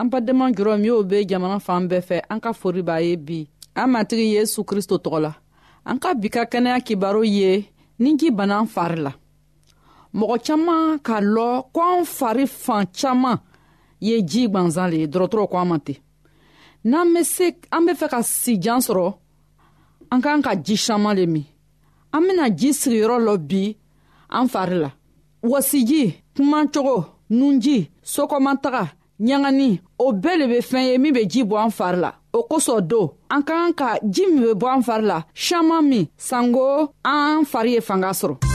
an badenma jɔrɔ min y'o be jamana fan bɛɛ fɛ an ka fori b'a ye bi an matigi yesu kristo tɔgɔ la an ka bi ka kɛnɛya kibaru ye ni ji banan fari la mɔgɔ caaman k'a lɔ ko an fari fan caaman ye ji gwanzan le ye dɔrɔtɔrɔ ko an ma ten n'an be se an be fɛ ka sijan sɔrɔ an k'an ka ji saman le min an bena ji sigiyɔrɔ lɔ bi an fari la wasiji kumacogo nunji sokɔmataga ɲagani o bɛɛ le be fɛn ye min be ji bɔ an fari la o kosɔn don an ka kan ka ji min be bɔ an fari la siaman min sanko an fari ye fanga sɔrɔ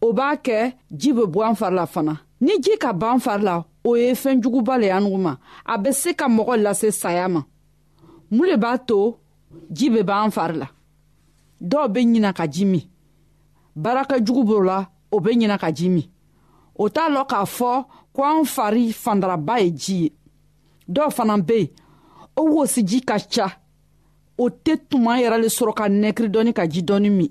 o b'a kɛ ji bɛ bɔ an fari la fana ni ji ka ban fari la o ye fɛn juguba le y'an ma a bɛ se ka mɔgɔ lase saya ma mun le b'a to ji bɛ b'an fari la dɔw bɛ ɲina ka ji min baraka jugu b'o la o bɛ ɲina ka ji min o t'a lɔ k'a fɔ ko an fari fandaraba ye ji ye dɔw fana bɛ yen o wosiji ka ca o tɛ tuma yɛrɛ le sɔrɔ ka nɛkiri dɔɔni ka ji dɔɔni min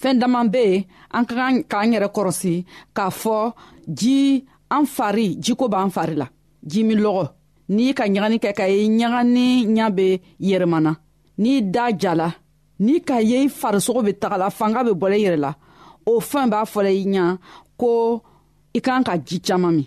fɛɛn daman be yen an ka kan k'an yɛrɛ kɔrɔsi k'a fɔ ji an fari jiko b'an fari la ji min lɔgɔ n'i ka ɲagani kɛ ka ye ɲagani ɲa be yɛrɛmana n'i da jala n'i ka ye i farisogo be tagala fanga be bɔla i yɛrɛ la o fɛn b'a fɔla i ɲa ko i kan ka ji caaman min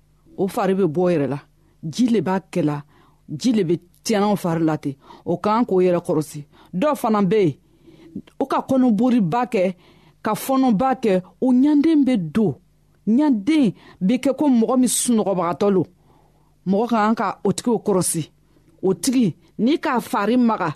o fari bɛ bɔ yɛrɛ la ji le b'a kɛla ji le bɛ tiɲɛnaw fari la ten o kan k'o yɛrɛ kɔrɔsi dɔw fana bɛ yen o ka kɔnɔboriba kɛ ka fɔnɔba kɛ o ɲanden bɛ don ɲanden bɛ kɛ ko mɔgɔ min sunɔgɔbagatɔ lo mɔgɔ ka kan ka o tigiw kɔrɔsi o tigi n'i k'a fari maga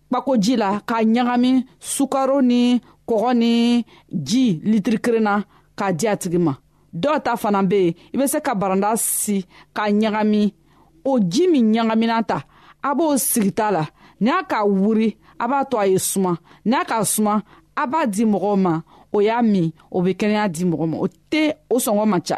kpako ji la k'a ɲagami sukaro ni kɔgɔ ni ji litiri kelen na k'a di a tigi ma dɔw ta fana bɛ yen i bɛ se ka baranda si k'a ɲagami o ji min ɲagamina ta a b'o sigita la ni a k'a wuri a b'a to a ye suma ni a k'a suma a b'a di mɔgɔw ma o y'a min o bɛ kɛnɛya di mɔgɔ ma o tɛ o sɔngɔ man ca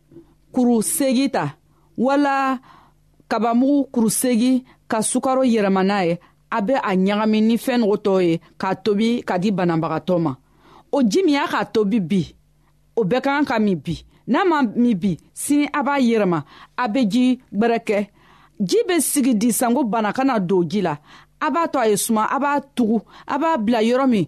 kuru segi ta wala kabamugu kuru segi ka sukaro yɛlɛma n'a ye a bɛ a ɲagami ni fɛn nogo tɔw ye k'a tobi ka di banabagatɔ ma o ji min y'a k'a tobi bi o bɛɛ ka kan ka min bi n'a ma min bi sini a b'a yɛlɛma a bɛ ji gbɛrɛ kɛ ji bɛ sigi di sanko bana kana don ji la a b'a to a ye suma a b'a tugu a b'a bila yɔrɔ min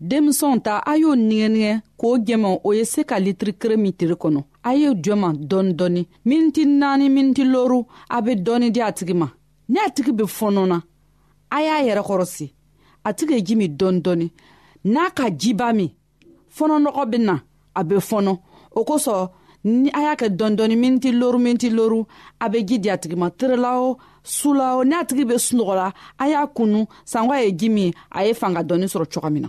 denmisɛnw ta a y'o nigɛnigɛ k'o jɛmɔ o ye se ka litiri kere min tiri kɔnɔ a ye jɔma dɔɔni dɔɔni miniti naani miniti loru a bɛ dɔɔni di a tigi ma ni a tigi bɛ fɔɔnɔ na a y'a yɛrɛ kɔrɔsi a tigi ye ji min dɔɔni dɔɔni n'a ka jiba min fɔnɔnɔgɔ bɛ na a bɛ fɔnɔ o kosɔn ni a y'a kɛ dɔɔni miniti loru miniti loru a bɛ ji di a tigi ma terela o su la o n'a tigi bɛ sunɔgɔ la a y'a kunu sanko a ye ji min a ye fanga dɔɔni sɔrɔ cogo min na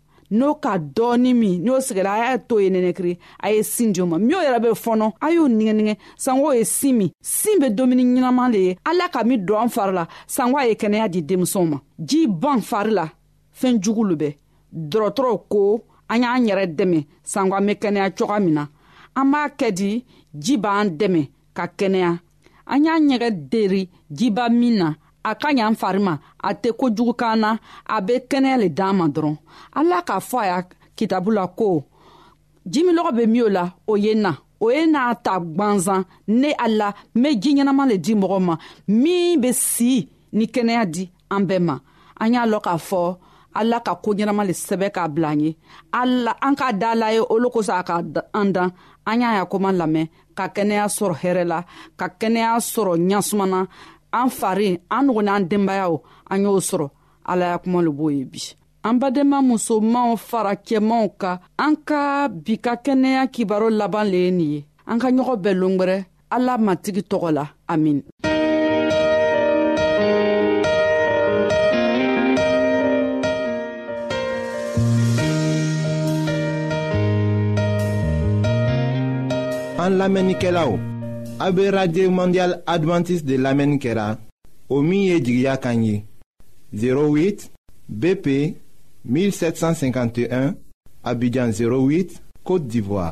n'o ka dɔɔni min n'o sigira a y'a to ye nɛnɛkiri a ye sin di o ma min yɛrɛ bɛ fɔnɔ a y'o nigɛnigɛ sango ye sin min sin bɛ dumuni ɲɛnaman de ye ala ka min don an fari la sango a ye kɛnɛya di denmisɛnw ma ji ban fari la fɛn jugu lo bɛ dɔgɔtɔrɔw ko an y'an yɛrɛ dɛmɛ sango an bɛ kɛnɛya cogoya min na an b'a kɛ di ji b'an dɛmɛ ka kɛnɛya an y'a ɲɛgɛn deri jiba min na a ka ɲan fari ma a tɛ kojugu kan na a bɛ kɛnɛya le d'an ma dɔrɔn ala k'a fɔ a y'a kitabu la ko jimilɔgɔ bɛ min o la o ye na o ye n'a ta gwanzan ne ala n bɛ ji ɲɛnama le di mɔgɔ ma min bɛ si ni kɛnɛya di an bɛɛ ma an y'a lɔn k'a fɔ ala ka ko ɲɛnama le sɛbɛ k'a bila an ye ala an k'a da la ye olu kosɔn a ka an dan an y'a ya koman lamɛn ka kɛnɛya sɔrɔ hɛrɛ la ka kɛnɛya sɔrɔ ɲasumana an fari an nugu n'an denbayaw an y'o sɔrɔ ala ya kuma le b'o ye bi an badenma musomanw fara cɛmanw ka an ka bi ka kɛnɛya kibaro laban le ye nin ye an ka ɲɔgɔn bɛɛ longwɛrɛ ala matigi tɔgɔ la amin an lamɛnnikɛlaw a bɛ radio mondial adventiste de lamɛnni kɛra o min ye jigiya kan ye 08 bp 1751 abidjan 08 côte d'ivoire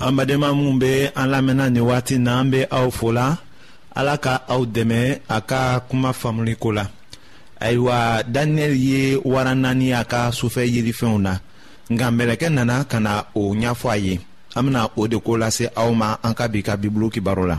an badenma minnu bɛ an lamɛnna nin wagati na an bɛ aw fola ala ka aw dɛmɛ a ka kuma faamuli ko la ayiwa daniyɛli ye wara naani a ka sufɛ yirifɛnw na nka mɛlɛkɛ nana ka na o ɲɛfɔ a ye an bɛna o de ko lase aw ma an ka bi ka bibulu kibaru la.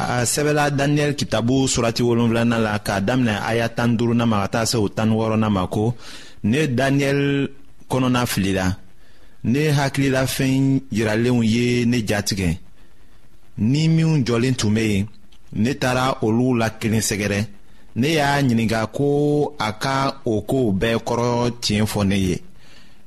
a sɛbɛla daniyɛli kitabu surati wolonfilana la k'a daminɛ aya tan duruna ma ka taa se o tan wɔɔrɔna ma ko ne daniyɛli kɔnɔna filila ne hakililafɛn yiralenw ye ne jatigɛ ni minw jɔlen tun bɛ yen ne taara olu la kelen sɛgɛrɛ ne y'a ɲininka ko a ka o kow bɛɛ kɔrɔ tiɲɛ fɔ ne ye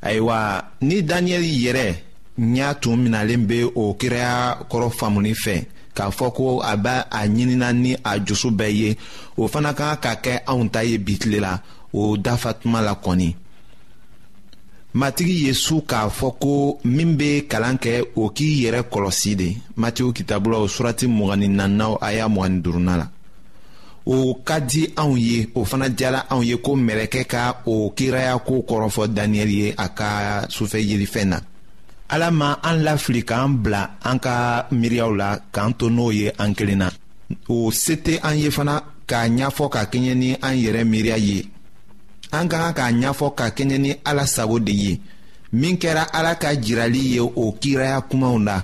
ayiwa ni daniyɛli yɛrɛ ɲɛ tun minalen bɛ o kiraya kɔrɔ faamuni fɛ k'a fɔ ko a bɛ a ɲinina ni a jusu bɛɛ ye o fana ka kan ka kɛ anw ta ye bi tile la o dafa tuma la kɔni matigi yesu k'a fɔ ko min bɛ kalan kɛ o k'i yɛrɛ kɔlɔsi de matiw kitabulaw surati mɔgɔnin nannaw a y'a mɔgɔnin durunna la o ka di anw ye o fana diyara anw ye ko mɛlɛkɛ ka o kiraya ko kɔrɔfɔ daniyɛli ye a ka sufɛ yelifɛn na ala ma an lafili k'an bila an ka miiriyaw la k'an to n'o ye an kelen na o se tɛ an ye fana k'a ɲɛfɔ ka kɛɲɛ ni an yɛrɛ miiriya ye an ka kan k'a ɲɛfɔ ka kɛɲɛ ni ala sago de ye min kɛra ala ka jirali ye o kiraya kumaw la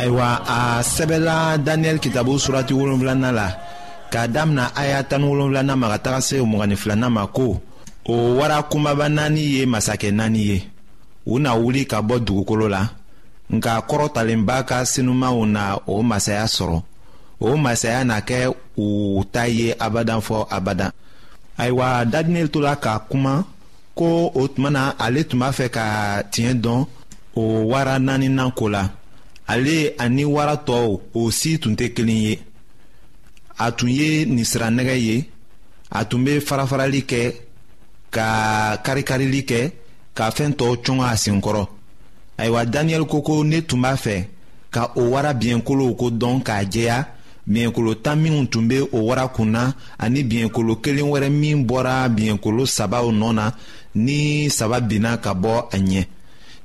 ayiwa a sɛbɛla daniyɛli kitabu surati wolonfilana la k'a damina aya tan ni wolonfilana ma ka taga se mugan ni filana ma ko o wara kumaba naani ye masakɛ naani ye u na wuli ka bɔ dugukolo la nka kɔrɔtalenba ka sinumanw na o masaya sɔrɔ o masaya na kɛ u ta ye abadan fɔ abadan ayiwa dadinɛli tola ka kuma ko o tuma na ale tun b'a fɛ ka tiɲɛ dɔn o wara naaninan ko la ale ani wara tɔw o si tun tɛ kelen ye a tun ye nisiranɛgɛ ye a tun bɛ farafarali kɛ ka karikarili kɛ ka fɛn tɔw cɔn a senkɔrɔ ayiwa daniyɛli ko ko ne tun b'a fɛ ka o wara biɲɛkolow ko dɔn k'a jɛya biɲɛkolo tan minw tun bɛ o wara kun na ani biɲɛkolo kelen wɛrɛ min bɔra biɲɛkolo sabaw nɔ na ni saba binna ka bɔ a ɲɛ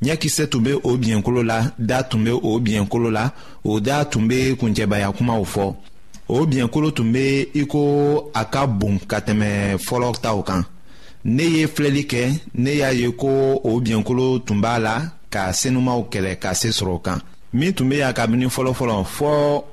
ɲɛkisɛ tun bɛ o biɲɛkolo la da tun bɛ o biɲɛkolo la o da tun bɛ kuncɛbaya kumaw fɔ o biɲɛkolo tun bɛ i ko a ka bon ka tɛmɛ fɔlɔ taw kan ne ye filɛli kɛ ne y'a ye ko o biɲɛkolo tun b'a la ka senumaw kɛlɛ ka se sɔrɔ o kan min tun bɛ yan kabini fɔlɔfɔlɔ fɔ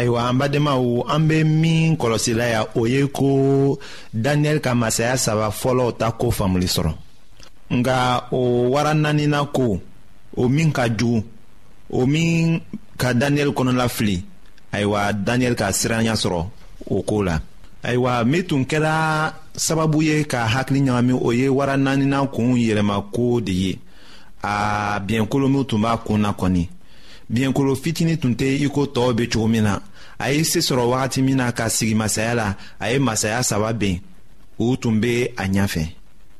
ayiwa an badenmaw an bɛ min kɔlɔsila ya o ye ko daniyɛli ka masaya saba fɔlɔw ta ko faamuli sɔrɔ nka o wara naanina ko o min ka jugu o min ka daniyɛli kɔnɔla fili ayiwa daniyɛli ka siranya sɔrɔ o ko la ayiwa min tun kɛra sababu ye ka hakili ɲagami o ye wara naanina kun yɛlɛma ko de ye aa biɲɛkolomiw tun b'a kun na kɔni biɲɛkolo fitini tun tɛ i ko tɔɔw bɛ cogo min na a ye se sɔrɔ wagati min na ka sigi masaya la a ye masaya saba ben u tun bɛ a ɲɛfɛ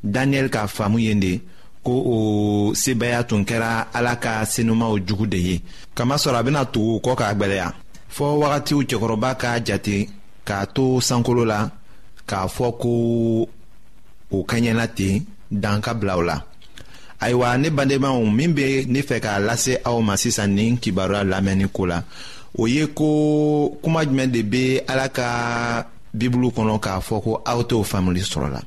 daniyɛli ka faamu ye de ko o sebaaya tun kɛra ala ka senumaw jugu de ye kamasɔrɔ a bɛna tugu kɔ k'a gwɛlɛya fɔ wagatiw cɛkɔrɔba ka jate k'a to sankolo la k'a fɔ ko o kaɲɛna ten dan ka bila o la ayiwa ne badenmaw min bɛ ne fɛ k'a lase aw ma sisan nin kibaruya lamɛnni ko la o ye ko kuma jumɛn de bɛ ala ka bibulu kɔnɔ k'a fɔ ko aw t'o faamuli sɔrɔ la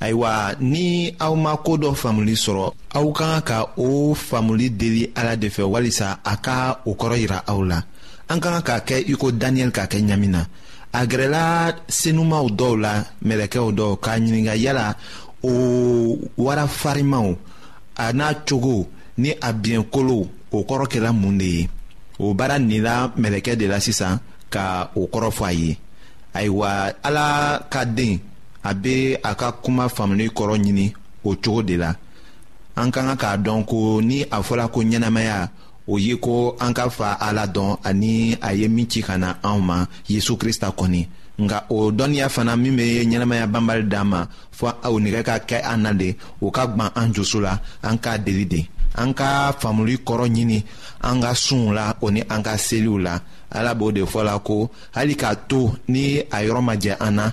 ayiwa ni aw ma ko dɔ faamuli sɔrɔ aw ka kan ka o faamuli deli ala de fɛ walisa a ka o kɔrɔ yira aw la an ka kan k'a kɛ i ko daniyɛli k'a kɛ ɲamina a gɛrɛla senumaw dɔw la mɛlɛkɛw dɔw k'a ɲininka yala o wara farimaw a n'a cogo ni a biɲɛkolow o kɔrɔ kɛra mun de ye o baara nila mɛlɛkɛ de la sisan ka o kɔrɔ fɔ a ye ayiwa ala ka den a bɛ a ka kuma faamuni kɔrɔ ɲini o cogo de la an ka kan k'a dɔn ko ni a fɔra ko ɲɛnamaya o ye ko an ka fa ala dɔn ani a ye min ci ka na anw ma yesu krista kɔni nka o dɔnniya fana min bɛ ɲɛnamaya banbali d'an ma fɔ o nɛgɛ ka kɛ an na de o ka gwan an dusu la an k'a deli de an ka faamuli kɔrɔ ɲini an ka sunw la o ni an ka seliw la ala b'o de fɔ la ko hali k'a to ni a yɔrɔ ma jɛ an na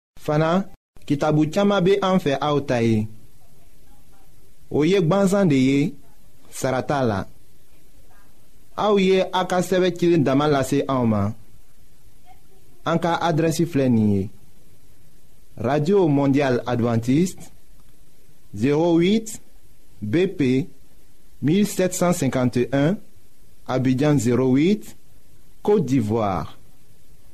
fana kitabu caman bɛ an fɛ aw ta ye o ye gbansan de ye sara t'a la aw ye a ka sɛbɛn cilen dama lase anw ma an ka adrɛsi filɛ nin ye radio mondial adventiste 08 BP 1751 Abidjan 08 Côte d'Ivoire